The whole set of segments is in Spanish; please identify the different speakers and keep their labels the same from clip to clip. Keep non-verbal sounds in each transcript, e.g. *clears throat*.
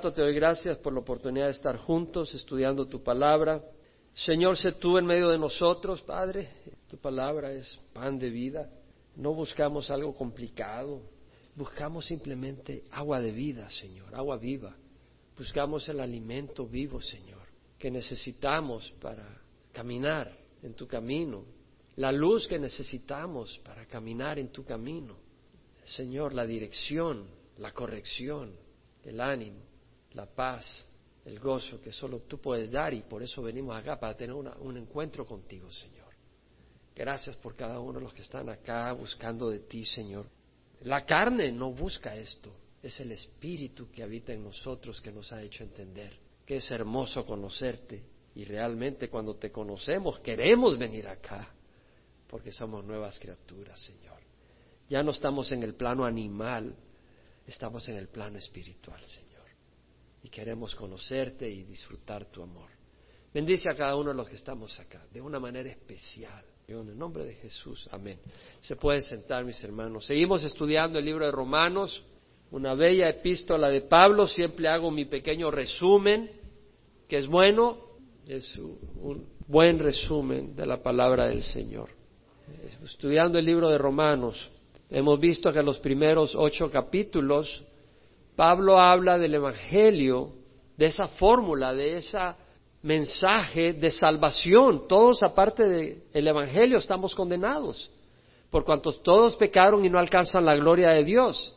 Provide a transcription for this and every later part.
Speaker 1: Te doy gracias por la oportunidad de estar juntos estudiando tu palabra. Señor, sé tú en medio de nosotros, Padre. Tu palabra es pan de vida. No buscamos algo complicado. Buscamos simplemente agua de vida, Señor, agua viva. Buscamos el alimento vivo, Señor, que necesitamos para caminar en tu camino. La luz que necesitamos para caminar en tu camino. Señor, la dirección, la corrección, el ánimo la paz, el gozo que solo tú puedes dar y por eso venimos acá para tener un encuentro contigo, Señor. Gracias por cada uno de los que están acá buscando de ti, Señor. La carne no busca esto, es el Espíritu que habita en nosotros que nos ha hecho entender que es hermoso conocerte y realmente cuando te conocemos queremos venir acá porque somos nuevas criaturas, Señor. Ya no estamos en el plano animal, estamos en el plano espiritual, Señor y queremos conocerte y disfrutar tu amor. Bendice a cada uno de los que estamos acá, de una manera especial. En el nombre de Jesús, amén. Se pueden sentar, mis hermanos. Seguimos estudiando el libro de Romanos, una bella epístola de Pablo. Siempre hago mi pequeño resumen, que es bueno, es un buen resumen de la palabra del Señor. Estudiando el libro de Romanos, hemos visto que los primeros ocho capítulos Pablo habla del Evangelio, de esa fórmula, de ese mensaje de salvación. Todos, aparte del Evangelio, estamos condenados, por cuantos todos pecaron y no alcanzan la gloria de Dios,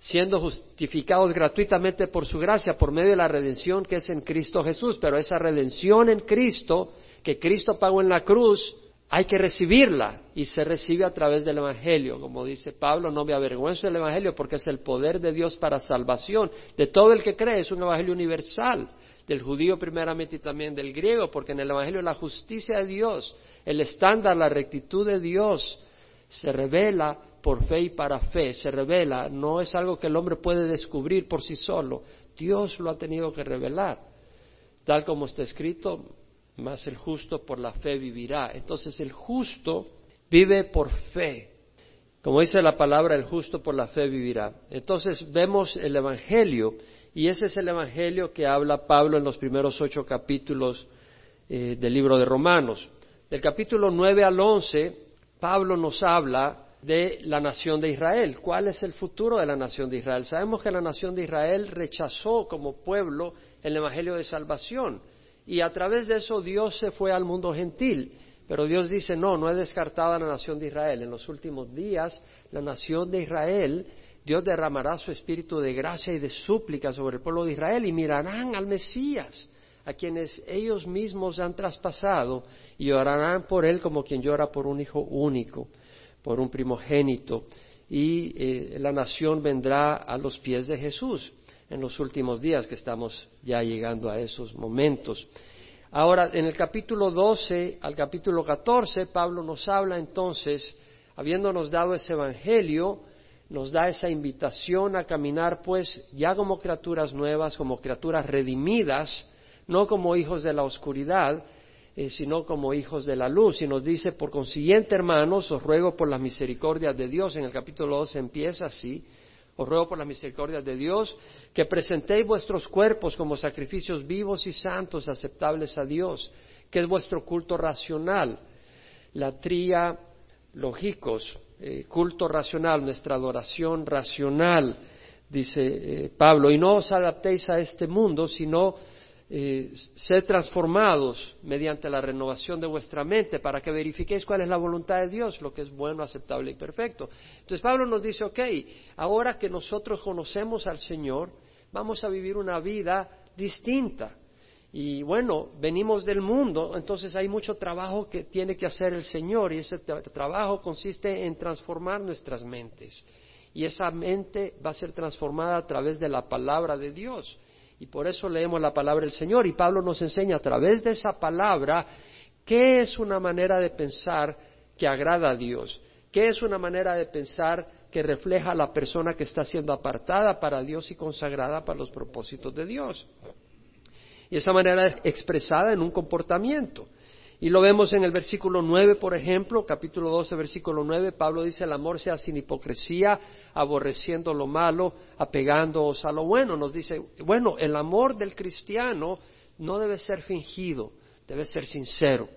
Speaker 1: siendo justificados gratuitamente por su gracia, por medio de la redención que es en Cristo Jesús. Pero esa redención en Cristo, que Cristo pagó en la cruz, hay que recibirla y se recibe a través del Evangelio. Como dice Pablo, no me avergüenzo del Evangelio porque es el poder de Dios para salvación de todo el que cree. Es un Evangelio universal, del judío primeramente y también del griego, porque en el Evangelio la justicia de Dios, el estándar, la rectitud de Dios se revela por fe y para fe, se revela, no es algo que el hombre puede descubrir por sí solo, Dios lo ha tenido que revelar. Tal como está escrito, más el justo por la fe vivirá. Entonces el justo vive por fe. Como dice la palabra, el justo por la fe vivirá. Entonces vemos el Evangelio y ese es el Evangelio que habla Pablo en los primeros ocho capítulos eh, del libro de Romanos. Del capítulo nueve al once, Pablo nos habla de la nación de Israel. ¿Cuál es el futuro de la nación de Israel? Sabemos que la nación de Israel rechazó como pueblo el Evangelio de salvación y a través de eso Dios se fue al mundo gentil. Pero Dios dice, no, no he descartado a la nación de Israel. En los últimos días, la nación de Israel, Dios derramará su espíritu de gracia y de súplica sobre el pueblo de Israel y mirarán al Mesías, a quienes ellos mismos han traspasado y llorarán por él como quien llora por un hijo único, por un primogénito. Y eh, la nación vendrá a los pies de Jesús en los últimos días que estamos ya llegando a esos momentos. Ahora, en el capítulo 12 al capítulo 14, Pablo nos habla entonces, habiéndonos dado ese evangelio, nos da esa invitación a caminar pues ya como criaturas nuevas, como criaturas redimidas, no como hijos de la oscuridad, eh, sino como hijos de la luz. Y nos dice, por consiguiente, hermanos, os ruego por las misericordias de Dios, en el capítulo 12 empieza así, os ruego por la misericordia de Dios que presentéis vuestros cuerpos como sacrificios vivos y santos aceptables a Dios, que es vuestro culto racional. La tría lógicos, eh, culto racional, nuestra adoración racional, dice eh, Pablo, y no os adaptéis a este mundo, sino eh, ser transformados mediante la renovación de vuestra mente para que verifiquéis cuál es la voluntad de Dios, lo que es bueno, aceptable y perfecto. Entonces Pablo nos dice, ok, ahora que nosotros conocemos al Señor, vamos a vivir una vida distinta. Y bueno, venimos del mundo, entonces hay mucho trabajo que tiene que hacer el Señor y ese trabajo consiste en transformar nuestras mentes. Y esa mente va a ser transformada a través de la palabra de Dios. Y por eso leemos la palabra del Señor y Pablo nos enseña a través de esa palabra qué es una manera de pensar que agrada a Dios, qué es una manera de pensar que refleja a la persona que está siendo apartada para Dios y consagrada para los propósitos de Dios. Y esa manera es expresada en un comportamiento. Y lo vemos en el versículo 9, por ejemplo, capítulo 12, versículo 9, Pablo dice, el amor sea sin hipocresía, aborreciendo lo malo, apegándoos a lo bueno. Nos dice, bueno, el amor del cristiano no debe ser fingido, debe ser sincero.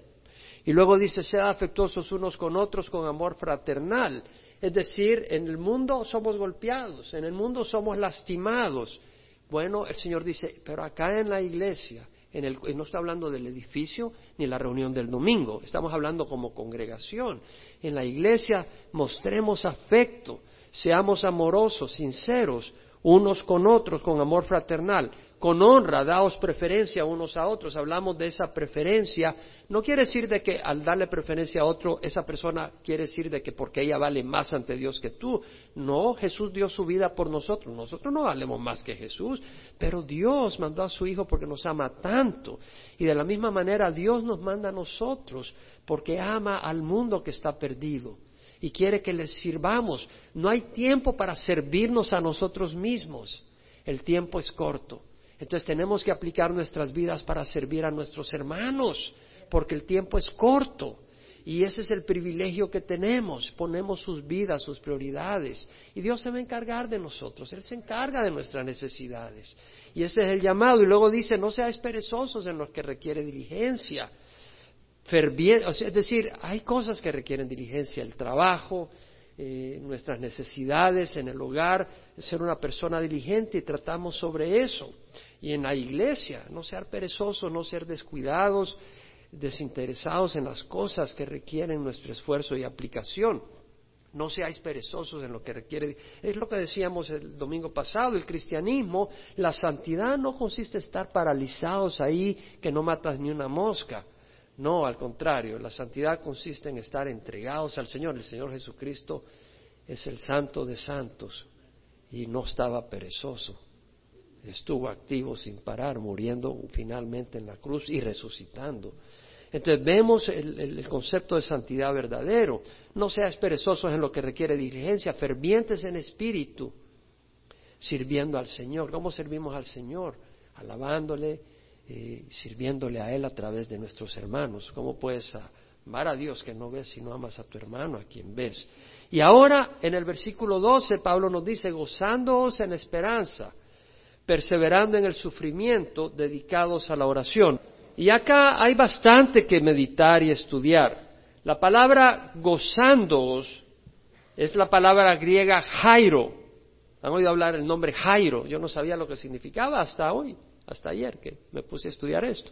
Speaker 1: Y luego dice, sean afectuosos unos con otros con amor fraternal. Es decir, en el mundo somos golpeados, en el mundo somos lastimados. Bueno, el Señor dice, pero acá en la iglesia no está hablando del edificio ni la reunión del domingo, estamos hablando como congregación. En la iglesia mostremos afecto, seamos amorosos, sinceros, unos con otros, con amor fraternal con honra, daos preferencia unos a otros. Hablamos de esa preferencia. No quiere decir de que al darle preferencia a otro, esa persona quiere decir de que porque ella vale más ante Dios que tú. No, Jesús dio su vida por nosotros. Nosotros no valemos más que Jesús, pero Dios mandó a su Hijo porque nos ama tanto. Y de la misma manera Dios nos manda a nosotros porque ama al mundo que está perdido y quiere que les sirvamos. No hay tiempo para servirnos a nosotros mismos. El tiempo es corto. Entonces tenemos que aplicar nuestras vidas para servir a nuestros hermanos, porque el tiempo es corto. Y ese es el privilegio que tenemos. Ponemos sus vidas, sus prioridades. Y Dios se va a encargar de nosotros. Él se encarga de nuestras necesidades. Y ese es el llamado. Y luego dice, no seáis perezosos en lo que requiere diligencia. es decir, hay cosas que requieren diligencia. El trabajo, eh, nuestras necesidades en el hogar, ser una persona diligente y tratamos sobre eso y en la iglesia, no ser perezosos, no ser descuidados, desinteresados en las cosas que requieren nuestro esfuerzo y aplicación. No seáis perezosos en lo que requiere. Es lo que decíamos el domingo pasado, el cristianismo, la santidad no consiste en estar paralizados ahí que no matas ni una mosca. No, al contrario, la santidad consiste en estar entregados al Señor. El Señor Jesucristo es el santo de santos y no estaba perezoso estuvo activo sin parar, muriendo finalmente en la cruz y resucitando. Entonces vemos el, concepto de santidad verdadero. No seas perezosos en lo que requiere diligencia, fervientes en espíritu, sirviendo al Señor. ¿Cómo servimos al Señor? Alabándole, eh, sirviéndole a Él a través de nuestros hermanos. ¿Cómo puedes amar a Dios que no ves si no amas a tu hermano, a quien ves? Y ahora en el versículo 12 Pablo nos dice, gozándoos en esperanza perseverando en el sufrimiento, dedicados a la oración. Y acá hay bastante que meditar y estudiar. La palabra gozándoos es la palabra griega Jairo. Han oído hablar el nombre Jairo. Yo no sabía lo que significaba hasta hoy, hasta ayer que me puse a estudiar esto.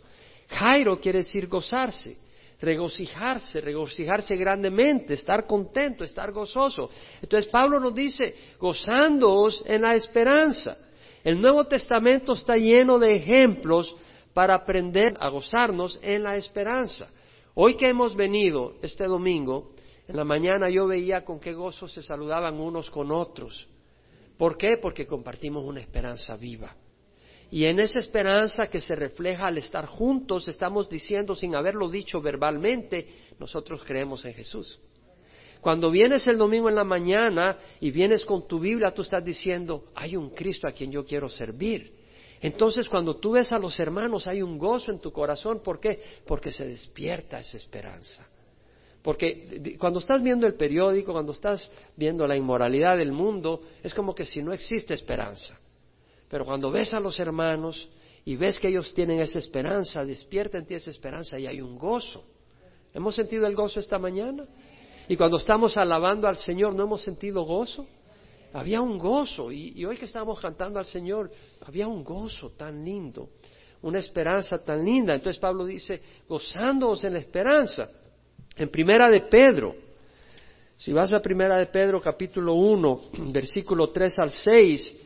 Speaker 1: Jairo quiere decir gozarse, regocijarse, regocijarse grandemente, estar contento, estar gozoso. Entonces Pablo nos dice, gozándoos en la esperanza. El Nuevo Testamento está lleno de ejemplos para aprender a gozarnos en la esperanza. Hoy que hemos venido este domingo, en la mañana yo veía con qué gozo se saludaban unos con otros. ¿Por qué? Porque compartimos una esperanza viva. Y en esa esperanza que se refleja al estar juntos, estamos diciendo, sin haberlo dicho verbalmente, nosotros creemos en Jesús. Cuando vienes el domingo en la mañana y vienes con tu Biblia, tú estás diciendo, hay un Cristo a quien yo quiero servir. Entonces, cuando tú ves a los hermanos, hay un gozo en tu corazón. ¿Por qué? Porque se despierta esa esperanza. Porque cuando estás viendo el periódico, cuando estás viendo la inmoralidad del mundo, es como que si no existe esperanza. Pero cuando ves a los hermanos y ves que ellos tienen esa esperanza, despierta en ti esa esperanza y hay un gozo. ¿Hemos sentido el gozo esta mañana? Y cuando estamos alabando al Señor, ¿no hemos sentido gozo? Había un gozo. Y, hoy que estamos cantando al Señor, había un gozo tan lindo, una esperanza tan linda. Entonces Pablo dice, gozándoos en la esperanza. En Primera de Pedro, si vas a Primera de Pedro capítulo 1, *clears throat* versículo 3 al 6,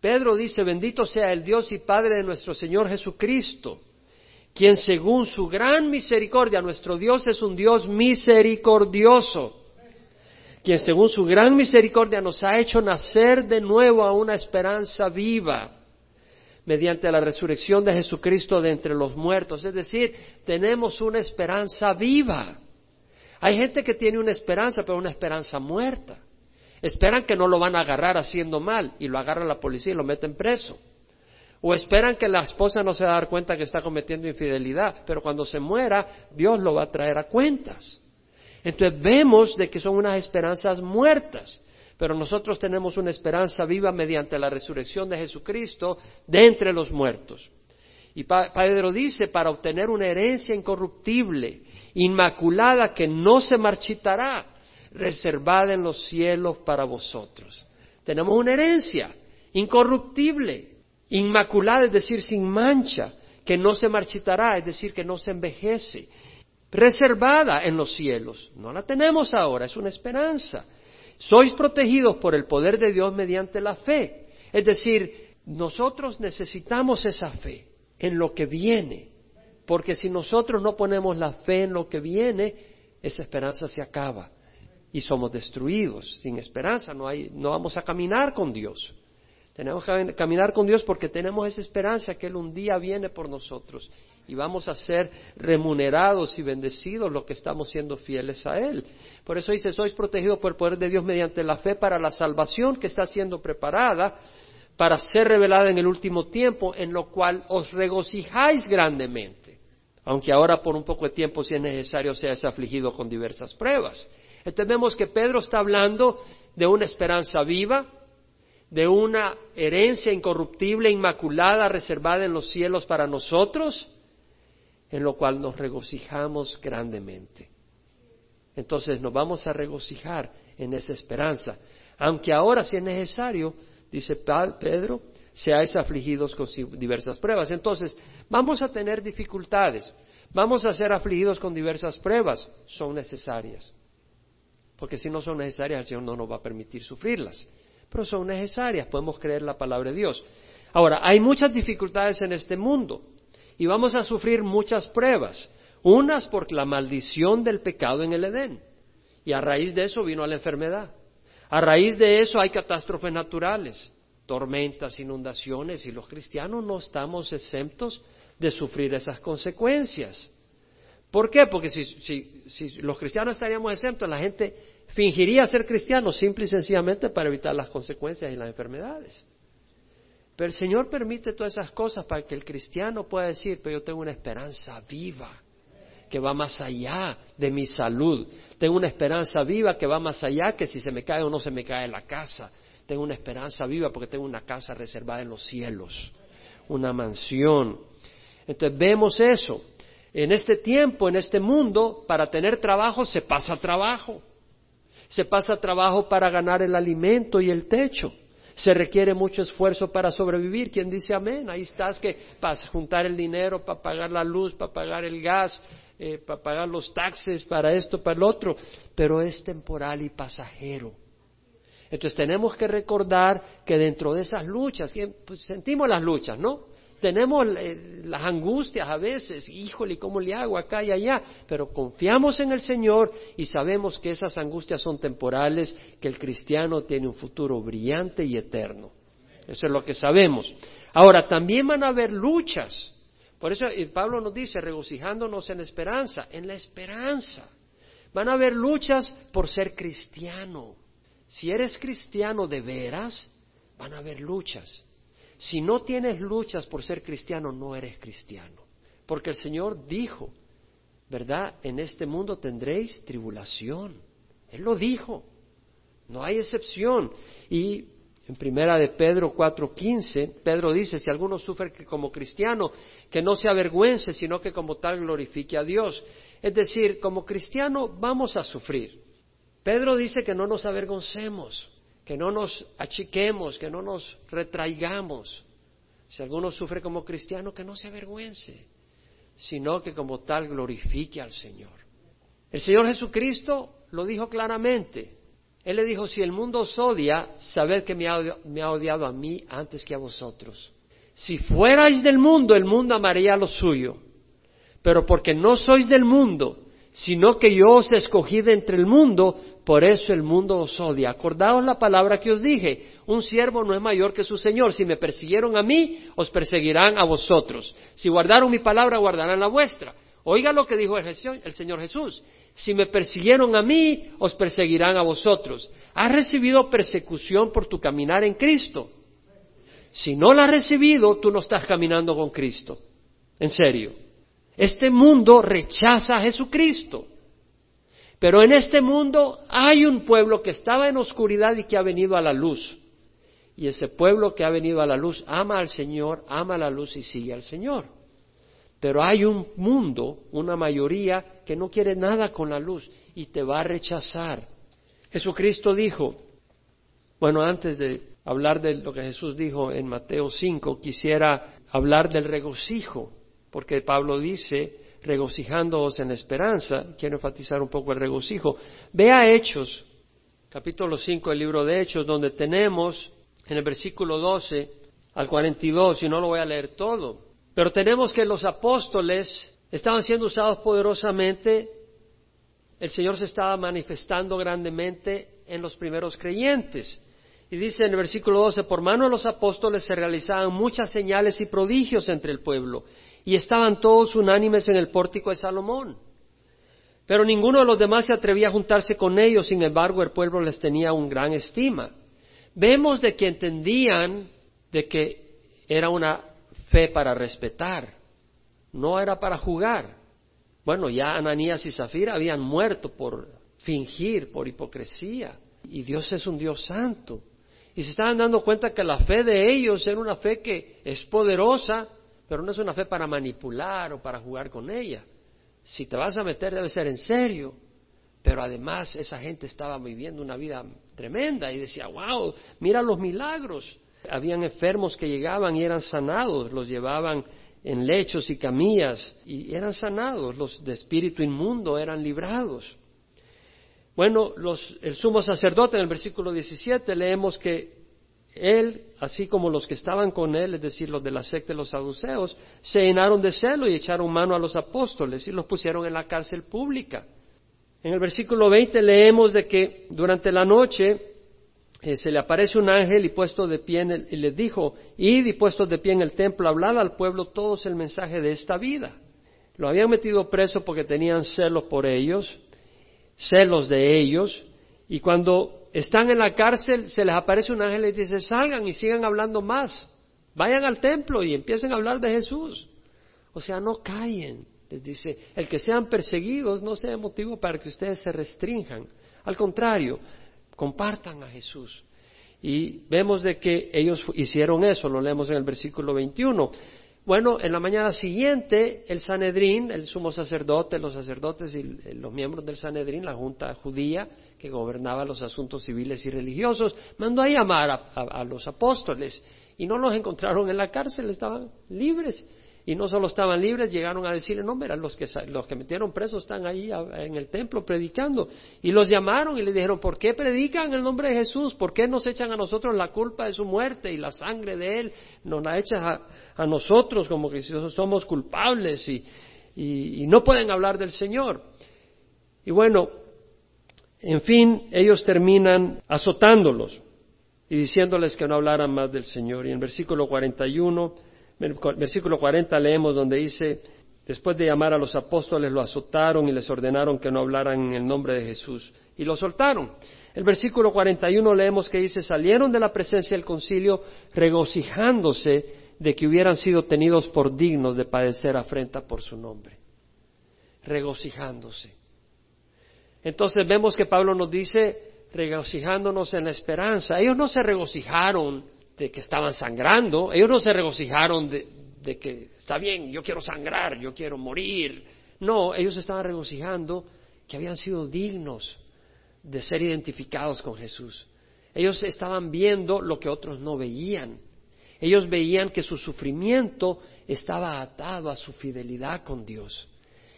Speaker 1: Pedro dice, bendito sea el Dios y Padre de nuestro Señor Jesucristo quien según su gran misericordia, nuestro Dios es un Dios misericordioso, quien según su gran misericordia nos ha hecho nacer de nuevo a una esperanza viva mediante la resurrección de Jesucristo de entre los muertos. Es decir, tenemos una esperanza viva. Hay gente que tiene una esperanza, pero una esperanza muerta. Esperan que no lo van a agarrar haciendo mal y lo agarra la policía y lo meten preso. O esperan que la esposa no se va a dar cuenta que está cometiendo infidelidad, pero cuando se muera, Dios lo va a traer a cuentas. Entonces vemos de que son unas esperanzas muertas, pero nosotros tenemos una esperanza viva mediante la resurrección de Jesucristo de entre los muertos. Y Pedro dice, para obtener una herencia incorruptible, inmaculada, que no se marchitará, reservada en los cielos para vosotros. Tenemos una herencia incorruptible, inmaculada, es decir, sin mancha, que no se marchitará, es decir, que no se envejece, reservada en los cielos. No la tenemos ahora, es una esperanza. Sois protegidos por el poder de Dios mediante la fe. Es decir, nosotros necesitamos esa fe en lo que viene, porque si nosotros no ponemos la fe en lo que viene, esa esperanza se acaba y somos destruidos. Sin esperanza no, hay, no vamos a caminar con Dios. Tenemos que caminar con Dios porque tenemos esa esperanza que Él un día viene por nosotros y vamos a ser remunerados y bendecidos los que estamos siendo fieles a Él. Por eso dice, sois protegidos por el poder de Dios mediante la fe para la salvación que está siendo preparada para ser revelada en el último tiempo, en lo cual os regocijáis grandemente, aunque ahora por un poco de tiempo, si es necesario, seas afligido con diversas pruebas. Entendemos que Pedro está hablando de una esperanza viva, de una herencia incorruptible, inmaculada, reservada en los cielos para nosotros, en lo cual nos regocijamos grandemente. Entonces nos vamos a regocijar en esa esperanza, aunque ahora si es necesario, dice Pedro, seáis afligidos con diversas pruebas. Entonces, vamos a tener dificultades, vamos a ser afligidos con diversas pruebas, son necesarias, porque si no son necesarias el Señor no nos va a permitir sufrirlas pero son necesarias, podemos creer la palabra de Dios. Ahora, hay muchas dificultades en este mundo y vamos a sufrir muchas pruebas, unas por la maldición del pecado en el Edén, y a raíz de eso vino la enfermedad. A raíz de eso hay catástrofes naturales, tormentas, inundaciones, y los cristianos no estamos exentos de sufrir esas consecuencias. ¿Por qué? Porque si, si los cristianos estaríamos exentos, la gente fingiría ser cristiano simple y sencillamente para evitar las consecuencias y las enfermedades. Pero el Señor permite todas esas cosas para que el cristiano pueda decir, pero yo tengo una esperanza viva que va más allá de mi salud. Tengo una esperanza viva que va más allá que si se me cae o no se me cae la casa. Tengo una esperanza viva porque tengo una casa reservada en los cielos, una mansión. Entonces vemos eso. En este tiempo, en este mundo, para tener trabajo se pasa trabajo se pasa trabajo para ganar el alimento y el techo. Se requiere mucho esfuerzo para sobrevivir. ¿Quién dice amén? Ahí estás que para juntar el dinero, para pagar la luz, para pagar el gas, eh, para pagar los taxes, para esto, para el otro. Pero es temporal y pasajero. Entonces tenemos que recordar que dentro de esas luchas, pues sentimos las luchas, ¿no? Tenemos eh, las angustias a veces, híjole, ¿cómo le hago acá y allá? Pero confiamos en el Señor y sabemos que esas angustias son temporales, que el cristiano tiene un futuro brillante y eterno. Eso es lo que sabemos. Ahora, también van a haber luchas. Por eso eh, Pablo nos dice, regocijándonos en esperanza, en la esperanza. Van a haber luchas por ser cristiano. Si eres cristiano de veras, van a haber luchas. Si no tienes luchas por ser cristiano, no eres cristiano. Porque el Señor dijo, ¿verdad? En este mundo tendréis tribulación. Él lo dijo. No hay excepción. Y en primera de Pedro 4:15, Pedro dice, si alguno sufre como cristiano, que no se avergüence, sino que como tal glorifique a Dios. Es decir, como cristiano vamos a sufrir. Pedro dice que no nos avergoncemos que no nos achiquemos, que no nos retraigamos. Si alguno sufre como cristiano, que no se avergüence, sino que como tal glorifique al Señor. El Señor Jesucristo lo dijo claramente. Él le dijo, si el mundo os odia, sabed que me ha, me ha odiado a mí antes que a vosotros. Si fuerais del mundo, el mundo amaría lo suyo. Pero porque no sois del mundo, sino que yo os escogí de entre el mundo, por eso el mundo os odia. Acordaos la palabra que os dije, un siervo no es mayor que su Señor. Si me persiguieron a mí, os perseguirán a vosotros. Si guardaron mi palabra, guardarán la vuestra. Oiga lo que dijo el, Señor Jesús. Si me persiguieron a mí, os perseguirán a vosotros. Has recibido persecución por tu caminar en Cristo. Si no la has recibido, tú no estás caminando con Cristo. En serio. Este mundo rechaza a Jesucristo. Pero en este mundo hay un pueblo que estaba en oscuridad y que ha venido a la luz. Y ese pueblo que ha venido a la luz ama al Señor, ama la luz y sigue al Señor. Pero hay un mundo, una mayoría, que no quiere nada con la luz y te va a rechazar. Jesucristo dijo, bueno, antes de hablar de lo que Jesús dijo en Mateo 5, quisiera hablar del regocijo, porque Pablo dice, regocijándoos en esperanza, quiero enfatizar un poco el regocijo. Vea Hechos, capítulo 5 del libro de Hechos, donde tenemos en el versículo 12 al 42, y no lo voy a leer todo, pero tenemos que los apóstoles estaban siendo usados poderosamente, el Señor se estaba manifestando grandemente en los primeros creyentes. Y dice en el versículo 12, por mano de los apóstoles se realizaban muchas señales y prodigios entre el pueblo, y estaban todos unánimes en el pórtico de Salomón. Pero ninguno de los demás se atrevía a juntarse con ellos, sin embargo el pueblo les tenía un gran estima. Vemos de que entendían de que era una fe para respetar, no era para jugar. Bueno, ya Ananías y Zafira habían muerto por fingir, por hipocresía, y Dios es un Dios santo. Y se estaban dando cuenta que la fe de ellos era una fe que es poderosa, pero no es una fe para manipular o para jugar con ella. Si te vas a meter debe ser en serio. Pero además esa gente estaba viviendo una vida tremenda y decía, wow, mira los milagros. Habían enfermos que llegaban y eran sanados, los llevaban en lechos y camillas y eran sanados, los de espíritu inmundo eran librados. Bueno, el sumo sacerdote en el versículo 17 leemos que él, así como los que estaban con él, es decir, los de la secta de los saduceos, se llenaron de celo y echaron mano a los apóstoles y los pusieron en la cárcel pública. En el versículo 20 leemos de que durante la noche eh, se le aparece un ángel y puesto de pie en y les dijo, id y puestos de pie en el templo, hablad al pueblo todos el mensaje de esta vida. Lo habían metido preso porque tenían celos por ellos, celos de ellos, y cuando están en la cárcel se les aparece un ángel y les dice, salgan y sigan hablando más, vayan al templo y empiecen a hablar de Jesús. O sea, no callen, les dice, el que sean perseguidos no sea motivo para que ustedes se restrinjan. Al contrario, compartan a Jesús. Y vemos de que ellos hicieron eso, lo leemos en el versículo 21. Bueno, en la mañana siguiente, el Sanedrín, el sumo sacerdote, los sacerdotes y los miembros del Sanedrín, la junta judía que gobernaba los asuntos civiles y religiosos, mandó a llamar a, a los apóstoles y no los encontraron en la cárcel, estaban libres. Y no solo estaban libres, llegaron a decirle, no, mira, los que, los que metieron presos están ahí en el templo predicando. Y los llamaron y le dijeron, ¿por qué predican el nombre de Jesús? ¿Por qué nos echan a nosotros la culpa de su muerte y la sangre de Él? Nos la echan a, nosotros como que somos culpables y, y no pueden hablar del Señor. Y bueno, en fin, ellos terminan azotándolos y diciéndoles que no hablaran más del Señor. Y en versículo 41 versículo 40 leemos donde dice, después de llamar a los apóstoles, lo azotaron y les ordenaron que no hablaran en el nombre de Jesús. Y lo soltaron. El versículo 41 leemos que dice, salieron de la presencia del concilio regocijándose de que hubieran sido tenidos por dignos de padecer afrenta por su nombre. Regocijándose. Entonces vemos que Pablo nos dice, regocijándonos en la esperanza. Ellos no se regocijaron de que estaban sangrando, ellos no se regocijaron de, que está bien, yo quiero sangrar, yo quiero morir. No, ellos estaban regocijando que habían sido dignos de ser identificados con Jesús. Ellos estaban viendo lo que otros no veían. Ellos veían que su sufrimiento estaba atado a su fidelidad con Dios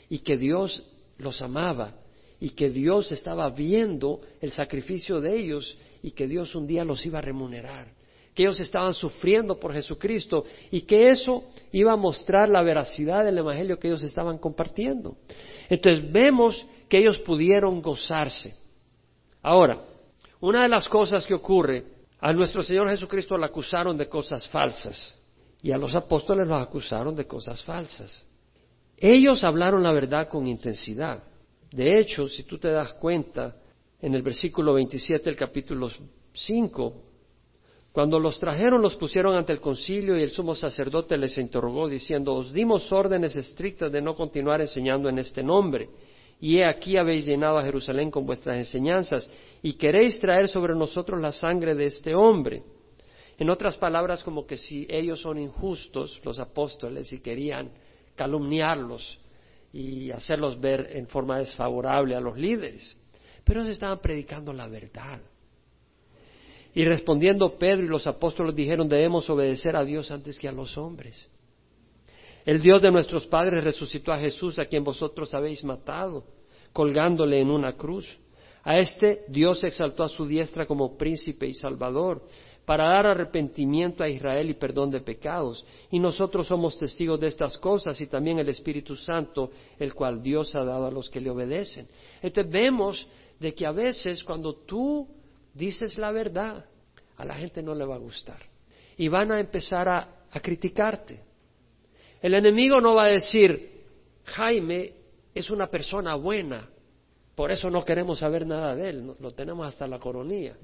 Speaker 1: y que Dios los amaba y que Dios estaba viendo el sacrificio de ellos y que Dios un día los iba a remunerar que ellos estaban sufriendo por Jesucristo y que eso iba a mostrar la veracidad del Evangelio que ellos estaban compartiendo. Entonces vemos que ellos pudieron gozarse. Ahora, una de las cosas que ocurre, a nuestro Señor Jesucristo le acusaron de cosas falsas y a los apóstoles los acusaron de cosas falsas. Ellos hablaron la verdad con intensidad. De hecho, si tú te das cuenta, en el versículo 27 del capítulo 5, Cuando los trajeron, los pusieron ante el concilio y el sumo sacerdote les interrogó diciendo, os dimos órdenes estrictas de no continuar enseñando en este nombre. Y he aquí habéis llenado a Jerusalén con vuestras enseñanzas y queréis traer sobre nosotros la sangre de este hombre. En otras palabras, como que si ellos son injustos, los apóstoles, y querían calumniarlos y hacerlos ver en forma desfavorable a los líderes. Pero ellos estaban predicando la verdad. Y respondiendo Pedro y los apóstoles dijeron, debemos obedecer a Dios antes que a los hombres. El Dios de nuestros padres resucitó a Jesús, a quien vosotros habéis matado, colgándole en una cruz. A este Dios exaltó a su diestra como príncipe y salvador, para dar arrepentimiento a Israel y perdón de pecados. Y nosotros somos testigos de estas cosas y también el Espíritu Santo, el cual Dios ha dado a los que le obedecen. Entonces vemos de que a veces cuando tú dices la verdad, a la gente no le va a gustar. Y van a empezar a, criticarte. El enemigo no va a decir, Jaime es una persona buena, por eso no queremos saber nada de él, lo tenemos hasta la coronilla.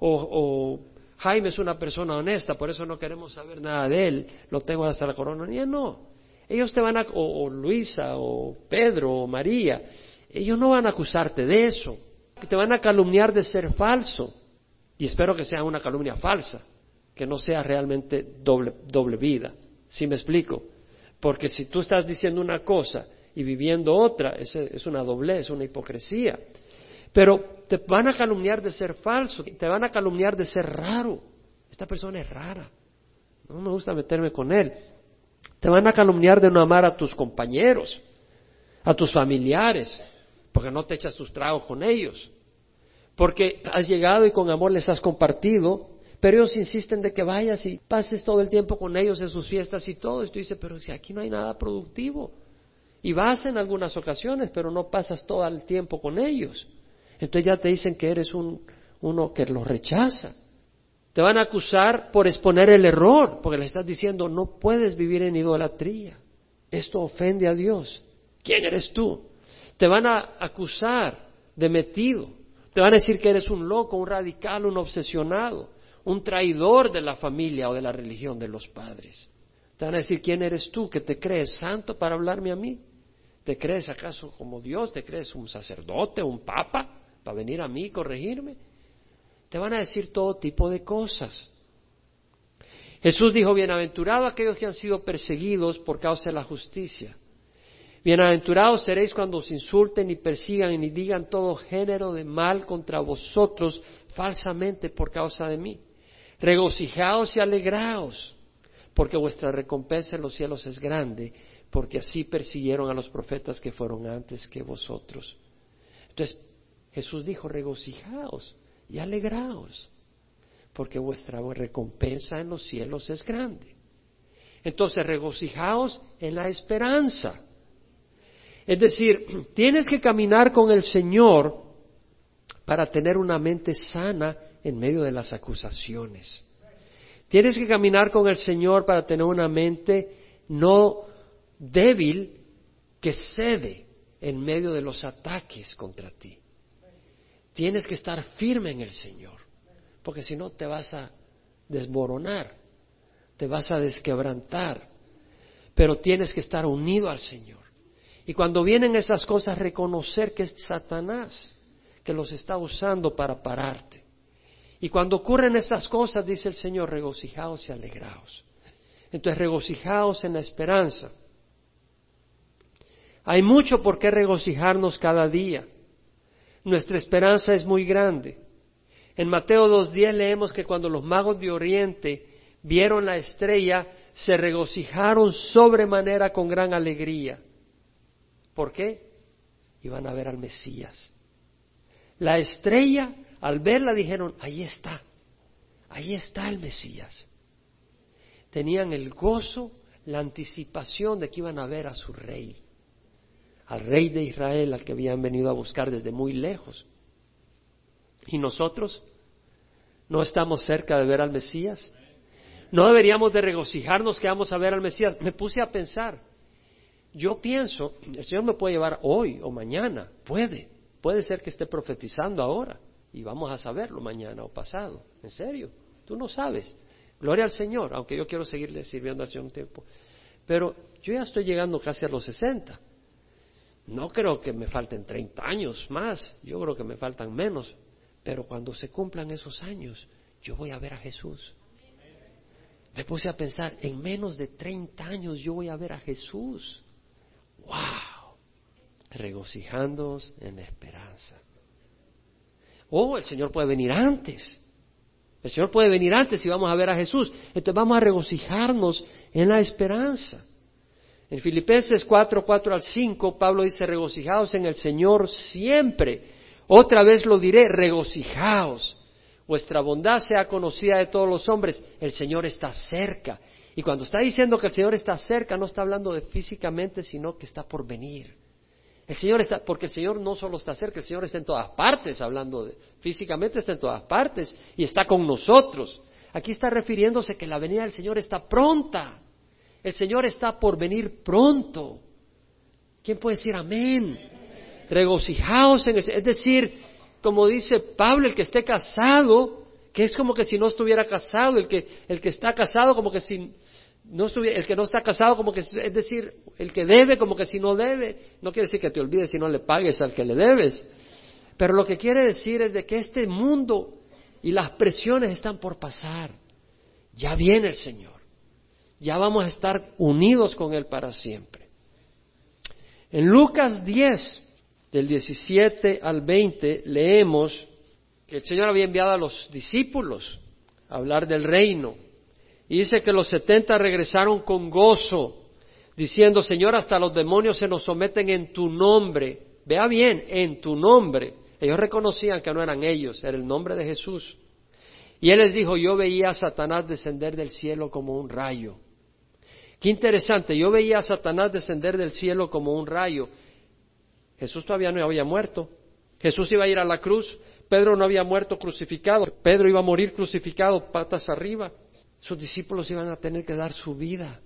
Speaker 1: O, Jaime es una persona honesta, por eso no queremos saber nada de él, lo tengo hasta la coronilla. No, ellos te van a, o Luisa, o Pedro, o María, ellos no van a acusarte de eso, te van a calumniar de ser falso. Y espero que sea una calumnia falsa, que no sea realmente doble, doble vida. ¿Sí me explico? Porque si tú estás diciendo una cosa y viviendo otra, es, es una doblez, una hipocresía. Pero te van a calumniar de ser falso, te van a calumniar de ser raro. Esta persona es rara. No me gusta meterme con él. Te van a calumniar de no amar a tus compañeros, a tus familiares, porque no te echas tus tragos con ellos porque has llegado y con amor les has compartido, pero ellos insisten de que vayas y pases todo el tiempo con ellos en sus fiestas y todo. Y tú dices, pero si aquí no hay nada productivo. Y vas en algunas ocasiones, pero no pasas todo el tiempo con ellos. Entonces ya te dicen que eres un, uno que los rechaza. Te van a acusar por exponer el error, porque le estás diciendo, no puedes vivir en idolatría. Esto ofende a Dios. ¿Quién eres tú? Te van a acusar de metido te van a decir que eres un loco, un radical, un obsesionado, un traidor de la familia o de la religión de los padres. Te van a decir, ¿quién eres tú que te crees santo para hablarme a mí? ¿Te crees acaso como Dios? ¿Te crees un sacerdote, un papa, para venir a mí y corregirme? Te van a decir todo tipo de cosas. Jesús dijo, bienaventurado aquellos que han sido perseguidos por causa de la justicia, Bienaventurados seréis cuando os insulten y persigan y digan todo género de mal contra vosotros falsamente por causa de mí. Regocijaos y alegraos, porque vuestra recompensa en los cielos es grande, porque así persiguieron a los profetas que fueron antes que vosotros. Entonces Jesús dijo, regocijaos y alegraos, porque vuestra recompensa en los cielos es grande. Entonces regocijaos en la esperanza es decir, *clears throat* tienes que caminar con el Señor para tener una mente sana en medio de las acusaciones. Tienes que caminar con el Señor para tener una mente no débil que cede en medio de los ataques contra ti. Tienes que estar firme en el Señor, porque si no te vas a desmoronar, te vas a desquebrantar, pero tienes que estar unido al Señor. Y cuando vienen esas cosas, reconocer que es Satanás que los está usando para pararte. Y cuando ocurren esas cosas, dice el Señor, regocijaos y alegraos. Entonces, regocijaos en la esperanza. Hay mucho por qué regocijarnos cada día. Nuestra esperanza es muy grande. En Mateo 2.10 leemos que cuando los magos de Oriente vieron la estrella, se regocijaron sobremanera con gran alegría. ¿Por qué? Iban a ver al Mesías. La estrella, al verla, dijeron, ahí está, ahí está el Mesías. Tenían el gozo, la anticipación de que iban a ver a su rey, al rey de Israel, al que habían venido a buscar desde muy lejos. ¿Y nosotros? ¿No estamos cerca de ver al Mesías? ¿No deberíamos de regocijarnos que vamos a ver al Mesías? Me puse a pensar, yo pienso, el Señor me puede llevar hoy o mañana, puede, puede ser que esté profetizando ahora y vamos a saberlo mañana o pasado, en serio. Tú no sabes. Gloria al Señor, aunque yo quiero seguirle sirviendo hace un tiempo. Pero yo ya estoy llegando casi a los 60. No creo que me falten 30 años más, yo creo que me faltan menos. Pero cuando se cumplan esos años, yo voy a ver a Jesús. Me puse a pensar, en menos de 30 años yo voy a ver a Jesús. ¡Wow! Regocijándonos en la esperanza. Oh, el Señor puede venir antes. El Señor puede venir antes y vamos a ver a Jesús. Entonces vamos a regocijarnos en la esperanza. En Filipenses 4, 4 al 5, Pablo dice, regocijaos en el Señor siempre. Otra vez lo diré, regocijaos. Vuestra bondad sea conocida de todos los hombres. El Señor está cerca. Y cuando está diciendo que el Señor está cerca, no está hablando de físicamente, sino que está por venir. El Señor está, porque el Señor no solo está cerca, el Señor está en todas partes, hablando de, físicamente está en todas partes y está con nosotros. Aquí está refiriéndose que la venida del Señor está pronta. El Señor está por venir pronto. ¿Quién puede decir amén? Regocijaos en el, es decir, como dice Pablo, el que esté casado, que es como que si no estuviera casado, el que, el que está casado como que si no estuviera, el que no está casado como que, es decir, el que debe como que si no debe, no quiere decir que te olvides si no le pagues al que le debes, pero lo que quiere decir es de que este mundo y las presiones están por pasar, ya viene el Señor, ya vamos a estar unidos con Él para siempre. En Lucas 10, del 17 al 20, leemos el Señor había enviado a los discípulos a hablar del reino y dice que los setenta regresaron con gozo, diciendo, Señor, hasta los demonios se nos someten en tu nombre. Vea bien, en tu nombre. Ellos reconocían que no eran ellos, era el nombre de Jesús. Y él les dijo, yo veía a Satanás descender del cielo como un rayo. Qué interesante, yo veía a Satanás descender del cielo como un rayo. Jesús todavía no había muerto. Jesús iba a ir a la cruz. Pedro no había muerto crucificado. Pedro iba a morir crucificado patas arriba sus discípulos iban a tener que dar su vida.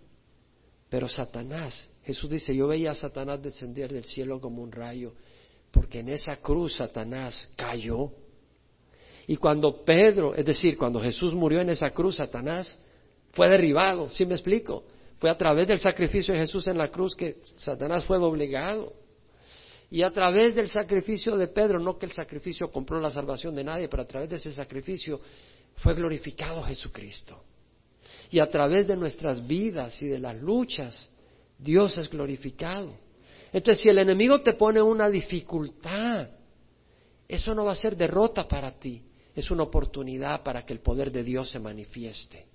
Speaker 1: Pero Satanás, Jesús dice, yo veía a Satanás descender del cielo como un rayo, porque en esa cruz Satanás cayó. Y cuando Pedro, es decir, cuando Jesús murió en esa cruz, Satanás fue derribado, ¿sí me explico? Fue a través del sacrificio de Jesús en la cruz que Satanás fue obligado. Y a través del sacrificio de Pedro, no que el sacrificio compró la salvación de nadie, pero a través de ese sacrificio fue glorificado Jesucristo y a través de nuestras vidas y de las luchas, Dios es glorificado. Entonces, si el enemigo te pone una dificultad, eso no va a ser derrota para ti, es una oportunidad para que el poder de Dios se manifieste.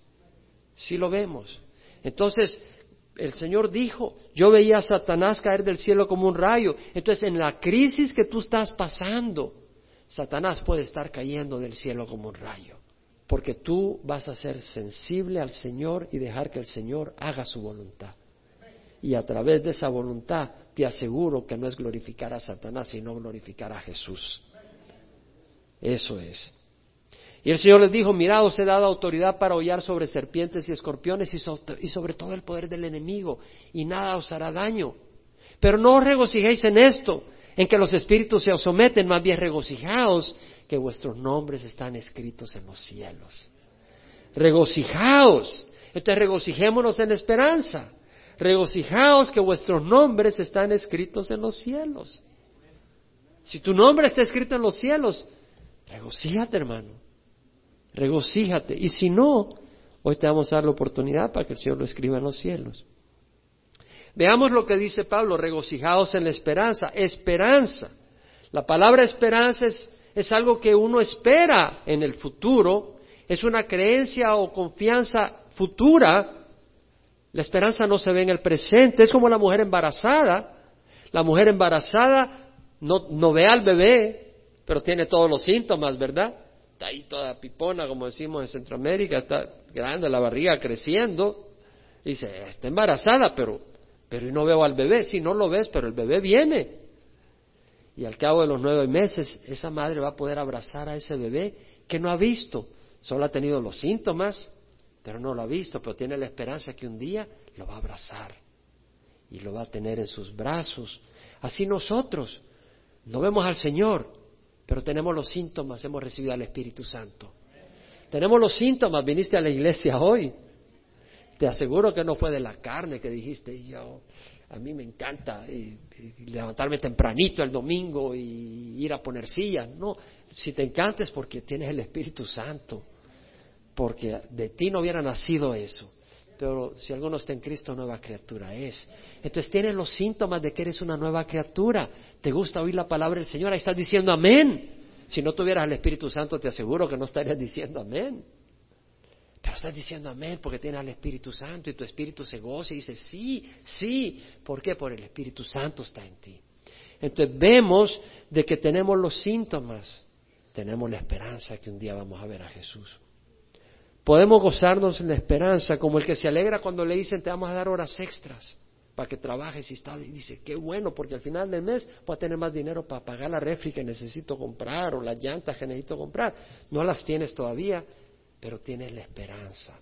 Speaker 1: Si lo vemos. Entonces, el Señor dijo, yo veía a Satanás caer del cielo como un rayo. Entonces, en la crisis que tú estás pasando, Satanás puede estar cayendo del cielo como un rayo porque tú vas a ser sensible al Señor y dejar que el Señor haga su voluntad. Y a través de esa voluntad te aseguro que no es glorificar a Satanás, sino glorificar a Jesús. Eso es. Y el Señor les dijo, mirad, os he dado autoridad para hollar sobre serpientes y escorpiones y sobre todo el poder del enemigo, y nada os hará daño. Pero no os regocijéis en esto, en que los espíritus se os someten, más bien regocijaos que vuestros nombres están escritos en los cielos. Regocijaos. Entonces regocijémonos en esperanza. Regocijaos que vuestros nombres están escritos en los cielos. Si tu nombre está escrito en los cielos, regocíjate, hermano. Regocíjate. Y si no, hoy te vamos a dar la oportunidad para que el Señor lo escriba en los cielos. Veamos lo que dice Pablo, regocijaos en la esperanza. Esperanza. La palabra esperanza es es algo que uno espera en el futuro, es una creencia o confianza futura. La esperanza no se ve en el presente, es como la mujer embarazada. La mujer embarazada no, no ve al bebé, pero tiene todos los síntomas, ¿verdad? Está ahí toda pipona, como decimos en Centroamérica, está grande la barriga creciendo. Dice, está embarazada, pero, pero no veo al bebé. Si no lo ves, pero el bebé viene. Y al cabo de los nueve meses, esa madre va a poder abrazar a ese bebé que no ha visto, solo ha tenido los síntomas, pero no lo ha visto, pero tiene la esperanza que un día lo va a abrazar y lo va a tener en sus brazos. Así nosotros no vemos al Señor, pero tenemos los síntomas, hemos recibido al Espíritu Santo. Tenemos los síntomas, viniste a la iglesia hoy. Te aseguro que no fue de la carne que dijiste, yo, a mí me encanta levantarme tempranito el domingo y ir a poner sillas. No, si te encanta es porque tienes el Espíritu Santo, porque de ti no hubiera nacido eso. Pero si alguno está en Cristo, nueva criatura es. Entonces tienes los síntomas de que eres una nueva criatura. ¿Te gusta oír la palabra del Señor? Ahí estás diciendo amén. Si no tuvieras el Espíritu Santo, te aseguro que no estarías diciendo amén. Pero estás diciendo amén porque tienes al Espíritu Santo y tu Espíritu se goza y dice sí, sí. ¿Por qué? Porque el Espíritu Santo está en ti. Entonces vemos de que tenemos los síntomas, tenemos la esperanza que un día vamos a ver a Jesús. Podemos gozarnos en la esperanza como el que se alegra cuando le dicen te vamos a dar horas extras para que trabajes y está, y dice, qué bueno, porque al final del mes voy a tener más dinero para pagar la refri que necesito comprar o las llantas que necesito comprar. No las tienes todavía, pero tienes la esperanza.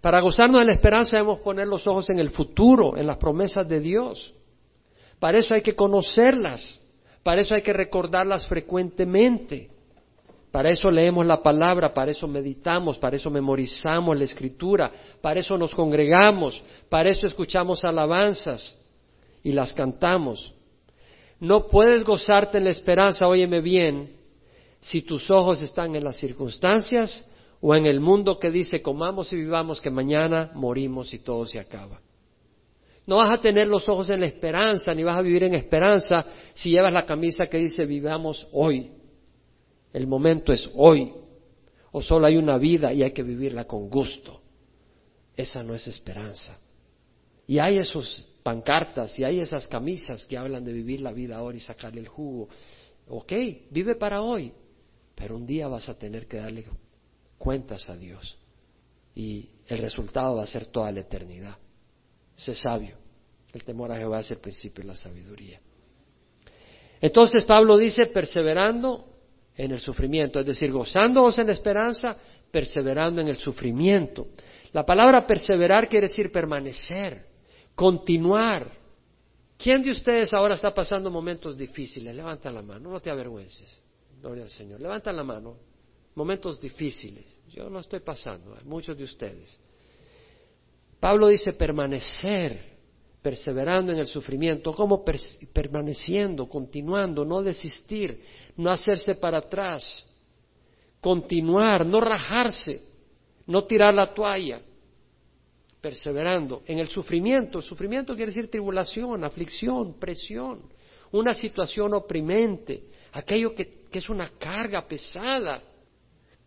Speaker 1: Para gozarnos de la esperanza debemos poner los ojos en el futuro, en las promesas de Dios. Para eso hay que conocerlas, para eso hay que recordarlas frecuentemente. Para eso leemos la palabra, para eso meditamos, para eso memorizamos la escritura, para eso nos congregamos, para eso escuchamos alabanzas y las cantamos. No puedes gozarte en la esperanza, óyeme bien, si tus ojos están en las circunstancias o en el mundo que dice comamos y vivamos que mañana morimos y todo se acaba. No vas a tener los ojos en la esperanza, ni vas a vivir en esperanza si llevas la camisa que dice vivamos hoy. El momento es hoy. O solo hay una vida y hay que vivirla con gusto. Esa no es esperanza. Y hay esos pancartas y hay esas camisas que hablan de vivir la vida ahora y sacarle el jugo. Ok, vive para hoy, pero un día vas a tener que darle cuentas a Dios. Y el resultado va a ser toda la eternidad. Sé sabio. El temor a Jehová es el principio de la sabiduría. Entonces Pablo dice, perseverando en el sufrimiento, es decir, gozándoos en la esperanza, perseverando en el sufrimiento. La palabra perseverar quiere decir permanecer, continuar. ¿Quién de ustedes ahora está pasando momentos difíciles? Levanta la mano, no te avergüences. Gloria al Señor. Levanta la mano. Momentos difíciles. Yo no estoy pasando, muchos de ustedes. Pablo dice permanecer, perseverando en el sufrimiento, como permaneciendo, continuando, no desistir, no hacerse para atrás, continuar, no rajarse, no tirar la toalla, perseverando en el sufrimiento. Sufrimiento quiere decir tribulación, aflicción, presión, una situación oprimente, aquello que, que es una carga pesada.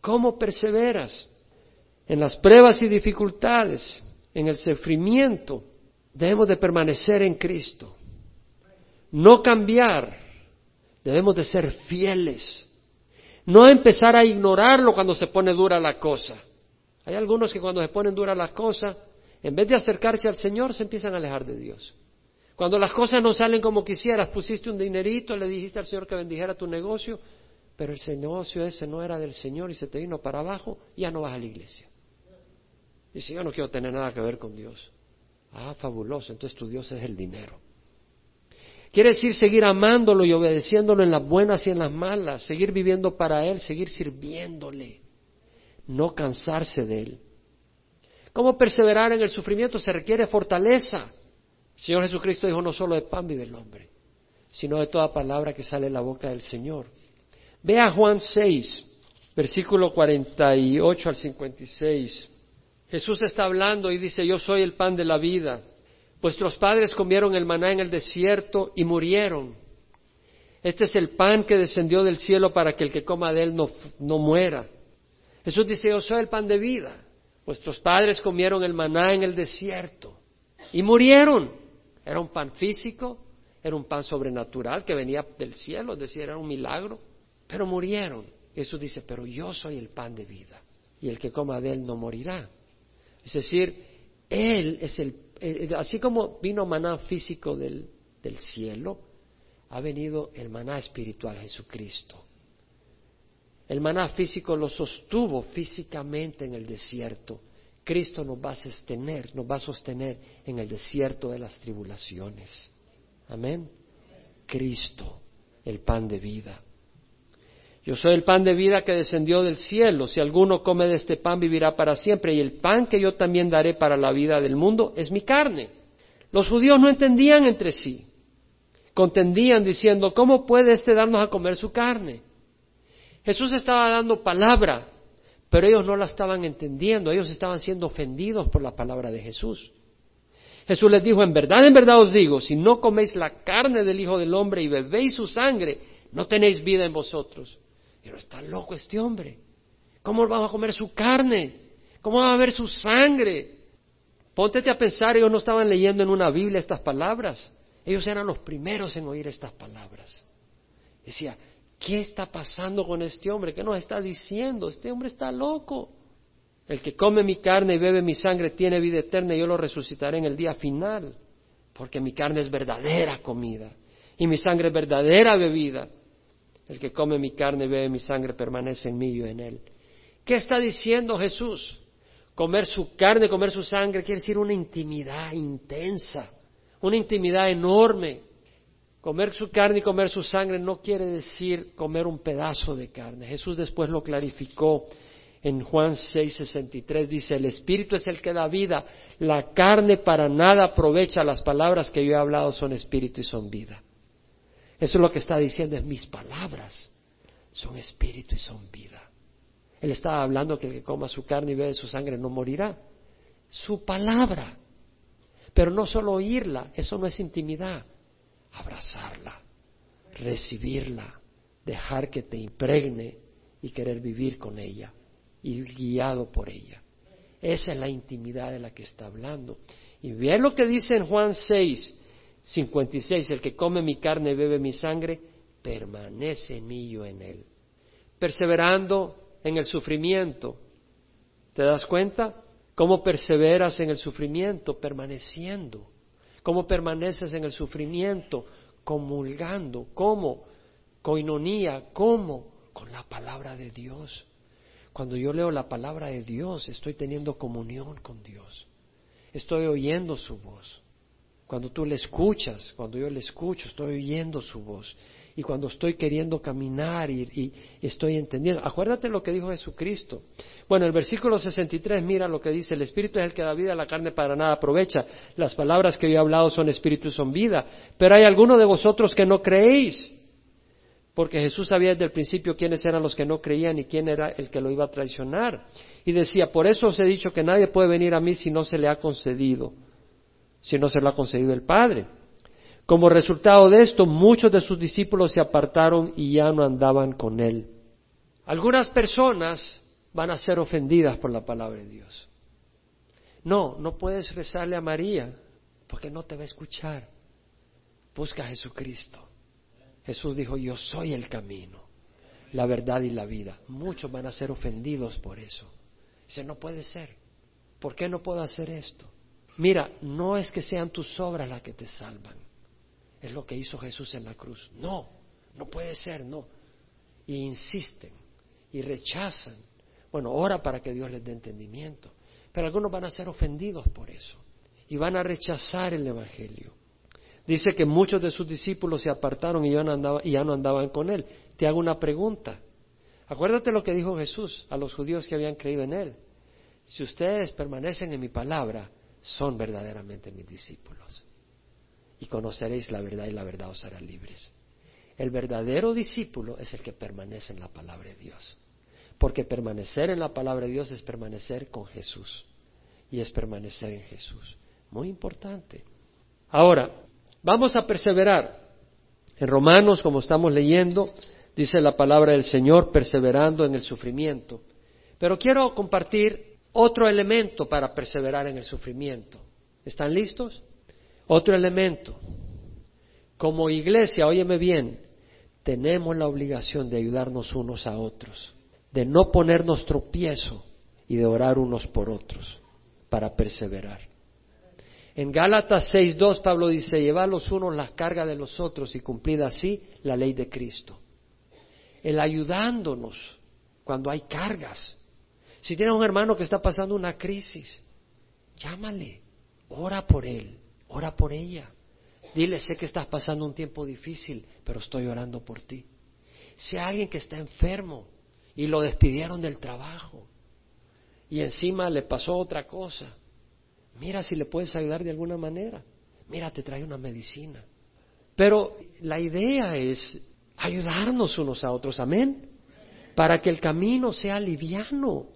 Speaker 1: ¿Cómo perseveras? En las pruebas y dificultades, en el sufrimiento, debemos de permanecer en Cristo, no cambiar, Debemos de ser fieles. No empezar a ignorarlo cuando se pone dura la cosa. Hay algunos que cuando se ponen dura la cosa, en vez de acercarse al Señor, se empiezan a alejar de Dios. Cuando las cosas no salen como quisieras, pusiste un dinerito, le dijiste al Señor que bendijera tu negocio, pero el negocio ese no era del Señor y se te vino para abajo, ya no vas a la iglesia. Dice, yo no quiero tener nada que ver con Dios. Ah, fabuloso, entonces tu Dios es el dinero. Quiere decir seguir amándolo y obedeciéndolo en las buenas y en las malas, seguir viviendo para Él, seguir sirviéndole, no cansarse de Él. ¿Cómo perseverar en el sufrimiento? Se requiere fortaleza. El Señor Jesucristo dijo, no solo de pan vive el hombre, sino de toda palabra que sale de la boca del Señor. Ve a Juan 6, versículo 48 al 56. Jesús está hablando y dice, yo soy el pan de la vida. Vuestros padres comieron el maná en el desierto y murieron. Este es el pan que descendió del cielo para que el que coma de él no, muera. Jesús dice, yo soy el pan de vida. Vuestros padres comieron el maná en el desierto y murieron. Era un pan físico, era un pan sobrenatural que venía del cielo, es decir, era un milagro, pero murieron. Jesús dice, pero yo soy el pan de vida y el que coma de él no morirá. Es decir, Él es el eh, eh, así como vino maná físico del, cielo, ha venido el maná espiritual Jesucristo. El maná físico lo sostuvo físicamente en el desierto. Cristo nos va a sostener, nos va a sostener en el desierto de las tribulaciones. Amén. Cristo, el pan de vida. Yo soy el pan de vida que descendió del cielo. Si alguno come de este pan vivirá para siempre. Y el pan que yo también daré para la vida del mundo es mi carne. Los judíos no entendían entre sí. Contendían diciendo, ¿cómo puede este darnos a comer su carne? Jesús estaba dando palabra, pero ellos no la estaban entendiendo. Ellos estaban siendo ofendidos por la palabra de Jesús. Jesús les dijo, en verdad, en verdad os digo, si no coméis la carne del Hijo del Hombre y bebéis su sangre, no tenéis vida en vosotros. Pero está loco este hombre. ¿Cómo vamos a comer su carne? ¿Cómo va a beber su sangre? Póntete a pensar, ellos no estaban leyendo en una Biblia estas palabras. Ellos eran los primeros en oír estas palabras. Decía, ¿qué está pasando con este hombre? ¿Qué nos está diciendo? Este hombre está loco. El que come mi carne y bebe mi sangre tiene vida eterna y yo lo resucitaré en el día final, porque mi carne es verdadera comida y mi sangre es verdadera bebida. El que come mi carne y bebe mi sangre permanece en mí y yo en él. ¿Qué está diciendo Jesús? Comer su carne, comer su sangre quiere decir una intimidad intensa, una intimidad enorme. Comer su carne y comer su sangre no quiere decir comer un pedazo de carne. Jesús después lo clarificó en Juan 6:63 dice, el Espíritu es el que da vida, la carne para nada aprovecha, las palabras que yo he hablado son Espíritu y son vida. Eso es lo que está diciendo, es mis palabras son Espíritu y son vida. Él estaba hablando que el que coma su carne y bebe su sangre no morirá. Su palabra. Pero no solo oírla, eso no es intimidad. Abrazarla, recibirla, dejar que te impregne y querer vivir con ella y guiado por ella. Esa es la intimidad de la que está hablando. Y vean lo que dice en Juan 6, 56, el que come mi carne y bebe mi sangre, permanece en mí y yo en él. Perseverando en el sufrimiento. ¿Te das cuenta? ¿Cómo perseveras en el sufrimiento? Permaneciendo. ¿Cómo permaneces en el sufrimiento? Comulgando. ¿Cómo? Coinonía. ¿Cómo? Con la palabra de Dios. Cuando yo leo la palabra de Dios, estoy teniendo comunión con Dios. Estoy oyendo su voz. Cuando tú le escuchas, cuando yo le escucho, estoy oyendo su voz. Y cuando estoy queriendo caminar y, estoy entendiendo. Acuérdate lo que dijo Jesucristo. Bueno, el versículo 63, mira lo que dice, el Espíritu es el que da vida, la carne para nada aprovecha. Las palabras que yo he hablado son Espíritu y son vida. Pero hay algunos de vosotros que no creéis porque Jesús sabía desde el principio quiénes eran los que no creían y quién era el que lo iba a traicionar. Y decía, por eso os he dicho que nadie puede venir a mí si no se le ha concedido, si no se lo ha concedido el Padre. Como resultado de esto, muchos de sus discípulos se apartaron y ya no andaban con él. Algunas personas van a ser ofendidas por la palabra de Dios. No, no puedes rezarle a María porque no te va a escuchar. Busca a Jesucristo. Jesús dijo, yo soy el camino, la verdad y la vida. Muchos van a ser ofendidos por eso. Dice, no puede ser. ¿Por qué no puedo hacer esto? Mira, no es que sean tus obras las que te salvan. Es lo que hizo Jesús en la cruz. No, no puede ser, no. Y insisten y rechazan. Bueno, ora para que Dios les dé entendimiento. Pero algunos van a ser ofendidos por eso y van a rechazar el Evangelio. Dice que muchos de sus discípulos se apartaron y ya, no andaban con él. Te hago una pregunta. Acuérdate lo que dijo Jesús a los judíos que habían creído en él. Si ustedes permanecen en mi palabra, son verdaderamente mis discípulos. Y conoceréis la verdad y la verdad os hará libres. El verdadero discípulo es el que permanece en la palabra de Dios. Porque permanecer en la palabra de Dios es permanecer con Jesús. Y es permanecer en Jesús. Muy importante. Ahora, Vamos a perseverar. En Romanos, como estamos leyendo, dice la palabra del Señor, perseverando en el sufrimiento. Pero quiero compartir otro elemento para perseverar en el sufrimiento. ¿Están listos? Otro elemento. Como iglesia, óyeme bien, tenemos la obligación de ayudarnos unos a otros, de no ponernos tropiezo y de orar unos por otros para perseverar. En Gálatas 6.2 Pablo dice, llevad los unos las cargas de los otros y cumplid así la ley de Cristo. El ayudándonos cuando hay cargas. Si tienes un hermano que está pasando una crisis, llámale, ora por él, ora por ella. Dile, sé que estás pasando un tiempo difícil, pero estoy orando por ti. Si hay alguien que está enfermo y lo despidieron del trabajo y encima le pasó otra cosa, mira si le puedes ayudar de alguna manera. Mira, te trae una medicina. Pero la idea es ayudarnos unos a otros, amén, para que el camino sea liviano.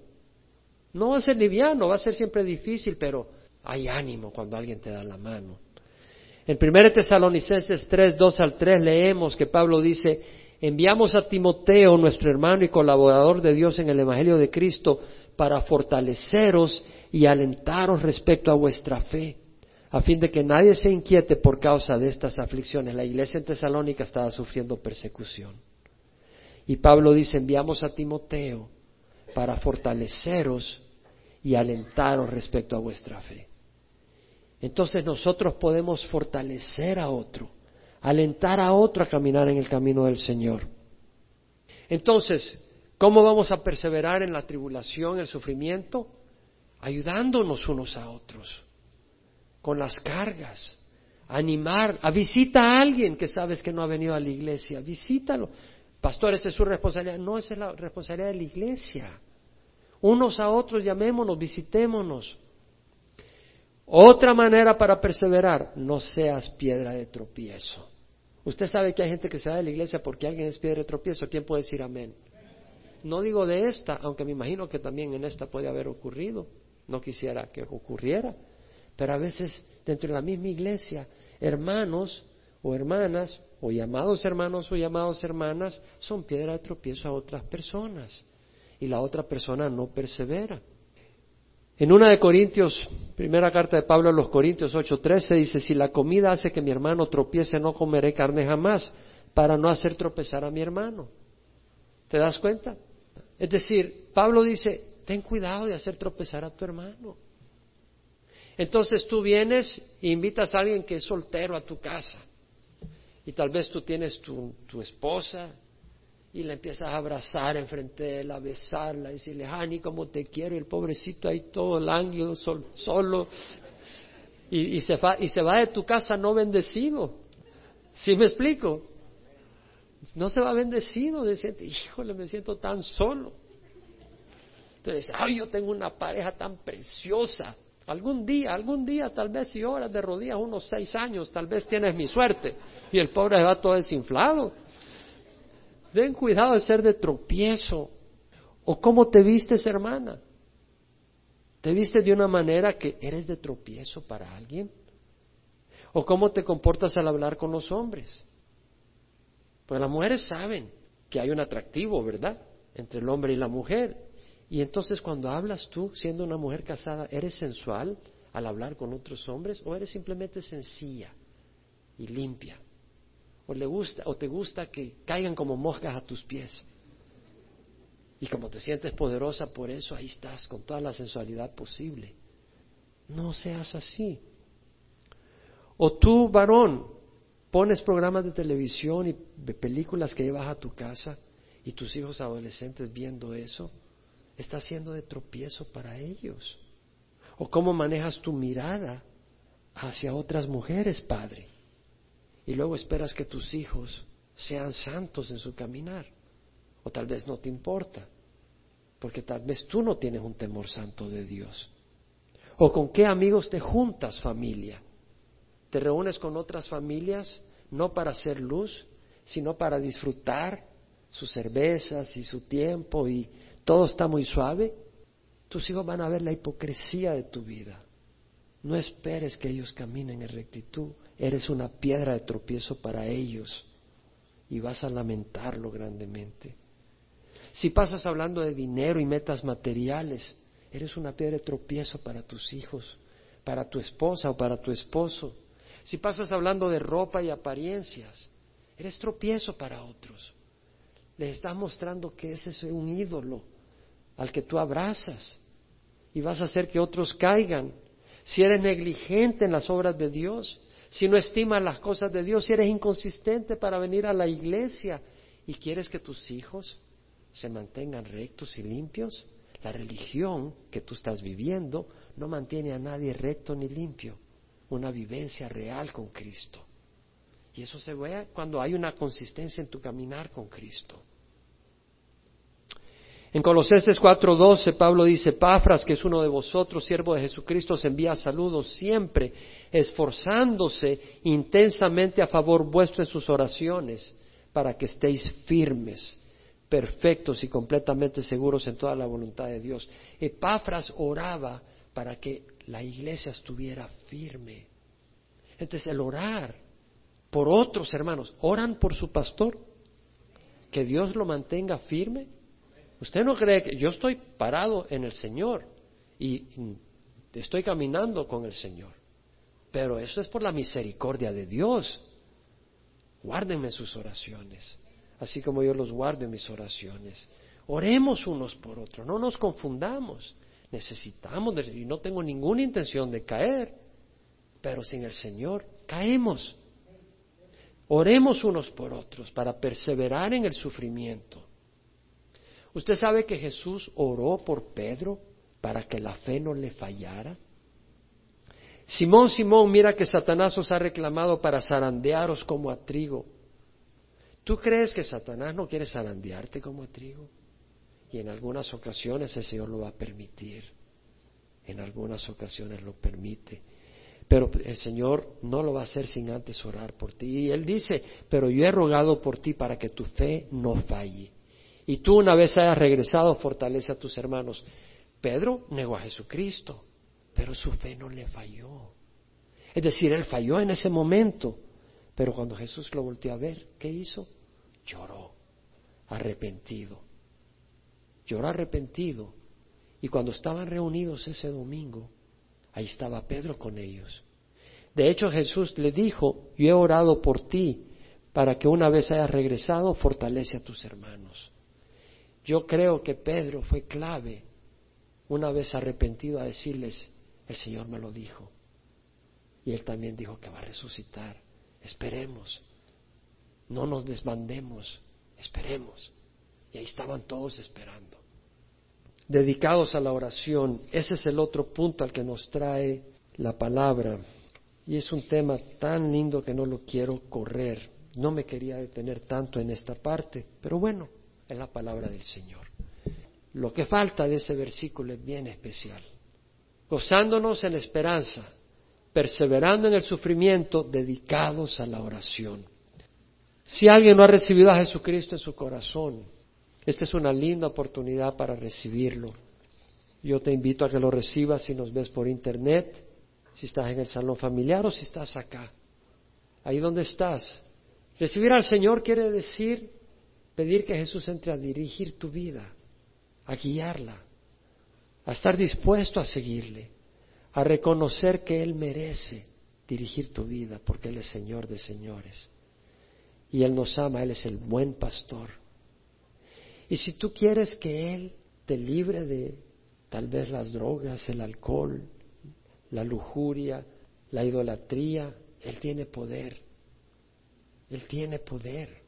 Speaker 1: No va a ser liviano, va a ser siempre difícil, pero hay ánimo cuando alguien te da la mano. En 1 Tesalonicenses 3, 2 al 3 leemos que Pablo dice, enviamos a Timoteo, nuestro hermano y colaborador de Dios en el Evangelio de Cristo, para fortaleceros y alentaros respecto a vuestra fe, a fin de que nadie se inquiete por causa de estas aflicciones. La iglesia en Tesalónica estaba sufriendo persecución. Y Pablo dice, enviamos a Timoteo para fortaleceros y alentaros respecto a vuestra fe. Entonces nosotros podemos fortalecer a otro, alentar a otro a caminar en el camino del Señor. Entonces, ¿cómo vamos a perseverar en la tribulación, el sufrimiento? Ayudándonos unos a otros, con las cargas, animar, a visita a alguien que sabes que no ha venido a la iglesia, visítalo. Pastor, esa es su responsabilidad. No, esa es la responsabilidad de la iglesia. Unos a otros llamémonos, visitémonos. Otra manera para perseverar, no seas piedra de tropiezo. Usted sabe que hay gente que se va de la iglesia porque alguien es piedra de tropiezo. ¿Quién puede decir amén? No digo de esta, aunque me imagino que también en esta puede haber ocurrido. No quisiera que ocurriera. Pero a veces dentro de la misma iglesia, hermanos o hermanas, o llamados hermanos o llamados hermanas, son piedra de tropiezo a otras personas. Y la otra persona no persevera. En una de Corintios, primera carta de Pablo a los Corintios 8:13 dice, si la comida hace que mi hermano tropiece, no comeré carne jamás, para no hacer tropezar a mi hermano. ¿Te das cuenta? Es decir, Pablo dice, ten cuidado de hacer tropezar a tu hermano. Entonces tú vienes e invitas a alguien que es soltero a tu casa. Y tal vez tú tienes tu, tu esposa y la empiezas a abrazar enfrente de él, a besarla, y decirle, Hani, cómo te quiero, y el pobrecito ahí todo lánguido, solo, y, se va, y se va de tu casa no bendecido. ¿Sí me explico? No se va bendecido, dice, híjole, me siento tan solo. Entonces, ay, yo tengo una pareja tan preciosa. Algún día, algún día, tal vez si horas de rodillas, unos seis años, tal vez tienes mi suerte. Y el pobre va todo desinflado. Ten cuidado de ser de tropiezo. ¿O cómo te vistes, hermana? ¿Te vistes de una manera que eres de tropiezo para alguien? ¿O cómo te comportas al hablar con los hombres? Pues las mujeres saben que hay un atractivo, ¿verdad? Entre el hombre y la mujer. Y entonces cuando hablas tú, siendo una mujer casada, ¿eres sensual al hablar con otros hombres o eres simplemente sencilla y limpia? O le gusta o te gusta que caigan como moscas a tus pies. Y como te sientes poderosa por eso, ahí estás con toda la sensualidad posible. No seas así. O tú, varón, pones programas de televisión y películas que llevas a tu casa y tus hijos adolescentes viendo eso, está siendo de tropiezo para ellos. O cómo manejas tu mirada hacia otras mujeres, padre y luego esperas que tus hijos sean santos en su caminar. O tal vez no te importa, porque tal vez tú no tienes un temor santo de Dios. O con qué amigos te juntas familia. Te reúnes con otras familias no para hacer luz, sino para disfrutar sus cervezas y su tiempo y todo está muy suave. Tus hijos van a ver la hipocresía de tu vida. No esperes que ellos caminen en rectitud. Eres una piedra de tropiezo para ellos y vas a lamentarlo grandemente. Si pasas hablando de dinero y metas materiales, eres una piedra de tropiezo para tus hijos, para tu esposa o para tu esposo. Si pasas hablando de ropa y apariencias, eres tropiezo para otros. Les estás mostrando que ese es un ídolo al que tú abrazas y vas a hacer que otros caigan. Si eres negligente en las obras de Dios, si no estimas las cosas de Dios, si eres inconsistente para venir a la iglesia y quieres que tus hijos se mantengan rectos y limpios, la religión que tú estás viviendo no mantiene a nadie recto ni limpio, una vivencia real con Cristo. Y eso se ve cuando hay una consistencia en tu caminar con Cristo. En Colosenses 4:12 Pablo dice, Pafras, que es uno de vosotros, siervo de Jesucristo, os envía saludos siempre, esforzándose intensamente a favor vuestro en sus oraciones, para que estéis firmes, perfectos y completamente seguros en toda la voluntad de Dios. Epafras oraba para que la iglesia estuviera firme. Entonces el orar por otros hermanos, oran por su pastor, que Dios lo mantenga firme Usted no cree que yo estoy parado en el Señor y estoy caminando con el Señor. Pero eso es por la misericordia de Dios. Guárdenme sus oraciones, así como yo los guardo en mis oraciones. Oremos unos por otros, no nos confundamos. Necesitamos, y no tengo ninguna intención de caer, pero sin el Señor caemos. Oremos unos por otros para perseverar en el sufrimiento. ¿Usted sabe que Jesús oró por Pedro para que la fe no le fallara? Simón, Simón, mira que Satanás os ha reclamado para zarandearos como a trigo. ¿Tú crees que Satanás no quiere zarandearte como a trigo? Y en algunas ocasiones el Señor lo va a permitir. En algunas ocasiones lo permite. Pero el Señor no lo va a hacer sin antes orar por ti. Y Él dice, pero yo he rogado por ti para que tu fe no falle y tú una vez hayas regresado, fortalece a tus hermanos. Pedro negó a Jesucristo, pero su fe no le falló. Es decir, él falló en ese momento, pero cuando Jesús lo volteó a ver, ¿qué hizo? Lloró, arrepentido. Lloró arrepentido. Y cuando estaban reunidos ese domingo, ahí estaba Pedro con ellos. De hecho, Jesús le dijo, yo he orado por ti para que una vez hayas regresado, fortalece a tus hermanos. Yo creo que Pedro fue clave una vez arrepentido a decirles, el Señor me lo dijo. Y él también dijo que va a resucitar. Esperemos. No nos desmandemos. Esperemos. Y ahí estaban todos esperando. Dedicados a la oración. Ese es el otro punto al que nos trae la palabra. Y es un tema tan lindo que no lo quiero correr. No me quería detener tanto en esta parte. Pero bueno, es la palabra del Señor. Lo que falta de ese versículo es bien especial. Gozándonos en esperanza, perseverando en el sufrimiento, dedicados a la oración. Si alguien no ha recibido a Jesucristo en su corazón, esta es una linda oportunidad para recibirlo. Yo te invito a que lo recibas si nos ves por internet, si estás en el salón familiar o si estás acá. Ahí donde estás. Recibir al Señor quiere decir pedir que Jesús entre a dirigir tu vida, a guiarla, a estar dispuesto a seguirle, a reconocer que Él merece dirigir tu vida porque Él es Señor de señores. Y Él nos ama, Él es el buen pastor. Y si tú quieres que Él te libre de tal vez las drogas, el alcohol, la lujuria, la idolatría, Él tiene poder. Él tiene poder.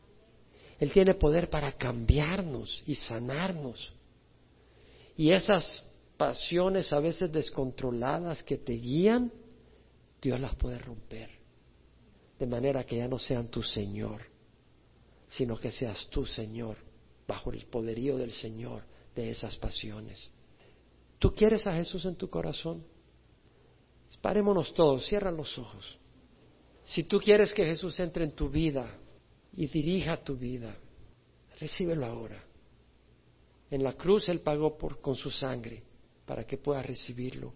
Speaker 1: Él tiene poder para cambiarnos y sanarnos. Y esas pasiones a veces descontroladas que te guían, Dios las puede romper. De manera que ya no sean tu Señor, sino que seas tu Señor, bajo el poderío del Señor de esas pasiones. ¿Tú quieres a Jesús en tu corazón? Parémonos todos, cierra los ojos. Si tú quieres que Jesús entre en tu vida, y dirija tu vida. Recíbelo ahora. En la cruz Él pagó por, con su sangre para que puedas recibirlo.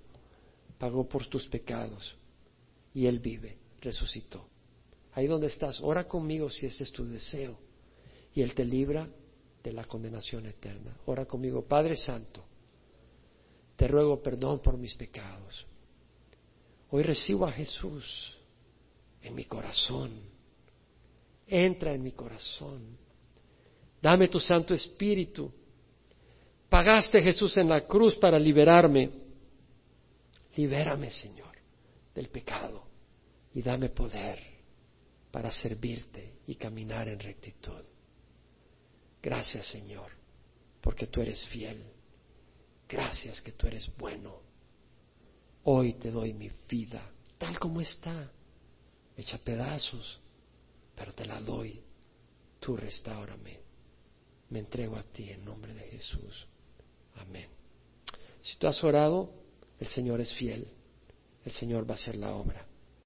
Speaker 1: Pagó por tus pecados y Él vive, resucitó. Ahí donde estás, ora conmigo si ese es tu deseo y Él te libra de la condenación eterna. Ora conmigo, Padre Santo, te ruego perdón por mis pecados. Hoy recibo a Jesús en mi corazón entra en mi corazón. Dame tu Santo Espíritu. Pagaste Jesús en la cruz para liberarme. Libérame, Señor, del pecado y dame poder para servirte y caminar en rectitud. Gracias, Señor, porque tú eres fiel. Gracias que tú eres bueno. Hoy te doy mi vida, tal como está, hecha pedazos pero te la doy. Tú restaurame. Me entrego a ti en nombre de Jesús. Amén. Si tú has orado, el Señor es fiel. El Señor va a hacer la obra.